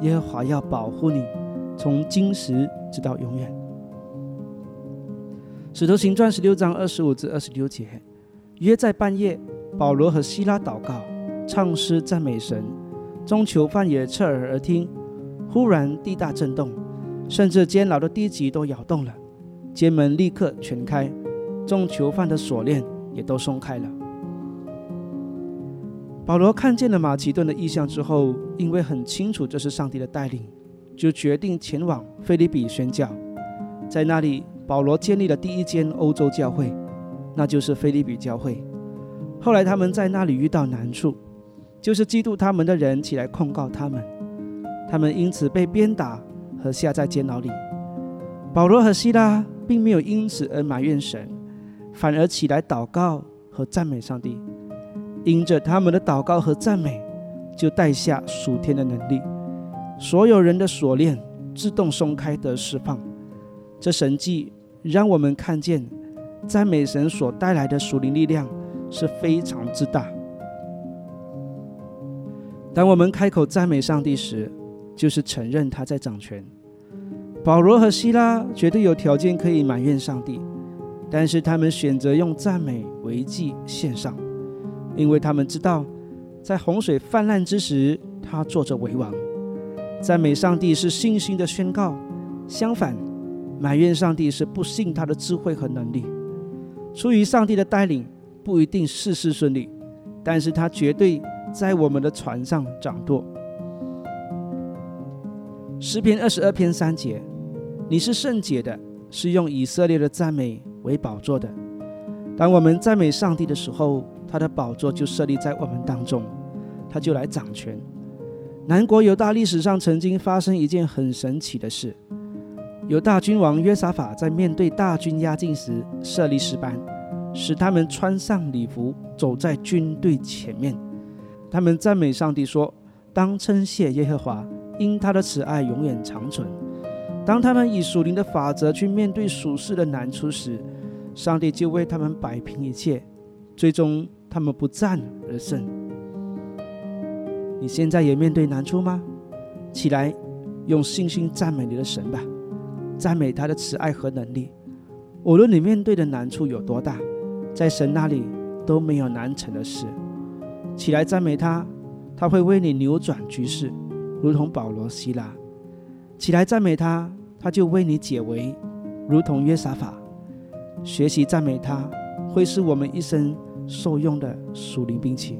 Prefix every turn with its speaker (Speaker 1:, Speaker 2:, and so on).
Speaker 1: 耶和华要保护你，从今时直到永远。使徒行传十六章二十五至二十六节，约在半夜，保罗和希拉祷告，唱诗赞美神，众囚犯也侧耳而听。忽然地大震动，甚至监牢的地基都摇动了，监门立刻全开，众囚犯的锁链也都松开了。保罗看见了马其顿的意象之后，因为很清楚这是上帝的带领，就决定前往菲利比宣教。在那里，保罗建立了第一间欧洲教会，那就是菲利比教会。后来他们在那里遇到难处，就是嫉妒他们的人起来控告他们，他们因此被鞭打和下在监牢里。保罗和希拉并没有因此而埋怨神，反而起来祷告和赞美上帝。因着他们的祷告和赞美，就带下属天的能力，所有人的锁链自动松开得释放。这神迹让我们看见，赞美神所带来的属灵力量是非常之大。当我们开口赞美上帝时，就是承认他在掌权。保罗和希拉绝对有条件可以埋怨上帝，但是他们选择用赞美为祭献上。因为他们知道，在洪水泛滥之时，他坐着为王。赞美上帝是信心的宣告；相反，埋怨上帝是不信他的智慧和能力。出于上帝的带领，不一定事事顺利，但是他绝对在我们的船上掌舵。诗篇二十二篇三节：你是圣洁的，是用以色列的赞美为宝座的。当我们赞美上帝的时候，他的宝座就设立在我们当中，他就来掌权。南国犹大历史上曾经发生一件很神奇的事：犹大君王约沙法在面对大军压境时，设立石班，使他们穿上礼服，走在军队前面。他们赞美上帝说：“当称谢耶和华，因他的慈爱永远长存。”当他们以属灵的法则去面对属世的难处时，上帝就为他们摆平一切，最终。他们不战而胜。你现在也面对难处吗？起来，用信心赞美你的神吧，赞美他的慈爱和能力。无论你面对的难处有多大，在神那里都没有难成的事。起来赞美他，他会为你扭转局势，如同保罗、希拉。起来赞美他，他就为你解围，如同约沙法。学习赞美他，会是我们一生。受用的属灵兵器。